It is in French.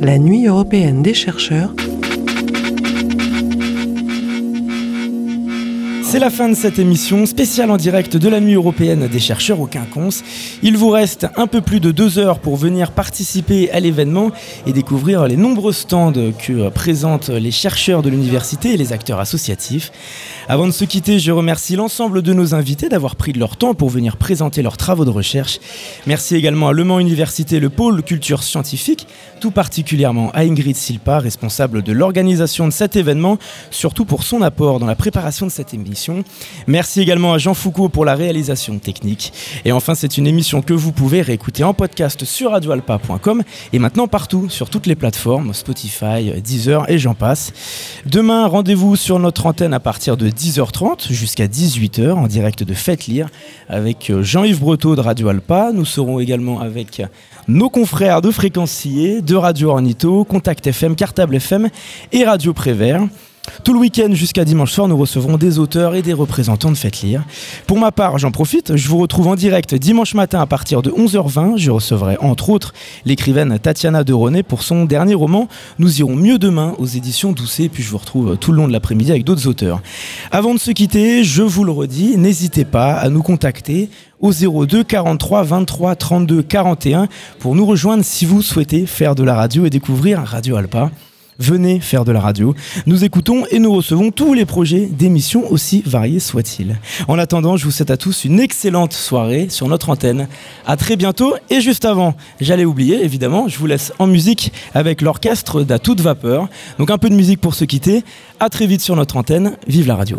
la nuit européenne des chercheurs C'est la fin de cette émission spéciale en direct de la nuit européenne des chercheurs au Quinconce. Il vous reste un peu plus de deux heures pour venir participer à l'événement et découvrir les nombreux stands que présentent les chercheurs de l'université et les acteurs associatifs. Avant de se quitter, je remercie l'ensemble de nos invités d'avoir pris de leur temps pour venir présenter leurs travaux de recherche. Merci également à Le Mans Université, le pôle culture scientifique, tout particulièrement à Ingrid Silpa, responsable de l'organisation de cet événement, surtout pour son apport dans la préparation de cette émission. Merci également à Jean Foucault pour la réalisation technique. Et enfin, c'est une émission que vous pouvez réécouter en podcast sur radioalpa.com et maintenant partout sur toutes les plateformes, Spotify, Deezer et j'en passe. Demain, rendez-vous sur notre antenne à partir de 10h30 jusqu'à 18h en direct de Faites Lire avec Jean-Yves Breteau de Radio Alpa. Nous serons également avec nos confrères de Fréquencier, de Radio Ornito, Contact FM, Cartable FM et Radio Prévert. Tout le week-end jusqu'à dimanche soir, nous recevrons des auteurs et des représentants de Faites Lire. Pour ma part, j'en profite, je vous retrouve en direct dimanche matin à partir de 11h20. Je recevrai entre autres l'écrivaine Tatiana de René pour son dernier roman Nous irons mieux demain aux éditions Doucet. Puis je vous retrouve tout le long de l'après-midi avec d'autres auteurs. Avant de se quitter, je vous le redis, n'hésitez pas à nous contacter au 02 43 23 32 41 pour nous rejoindre si vous souhaitez faire de la radio et découvrir Radio Alpa venez faire de la radio. Nous écoutons et nous recevons tous les projets d'émissions aussi variés soient-ils. En attendant, je vous souhaite à tous une excellente soirée sur notre antenne. À très bientôt et juste avant, j'allais oublier évidemment, je vous laisse en musique avec l'orchestre d'À toute vapeur. Donc un peu de musique pour se quitter. À très vite sur notre antenne. Vive la radio.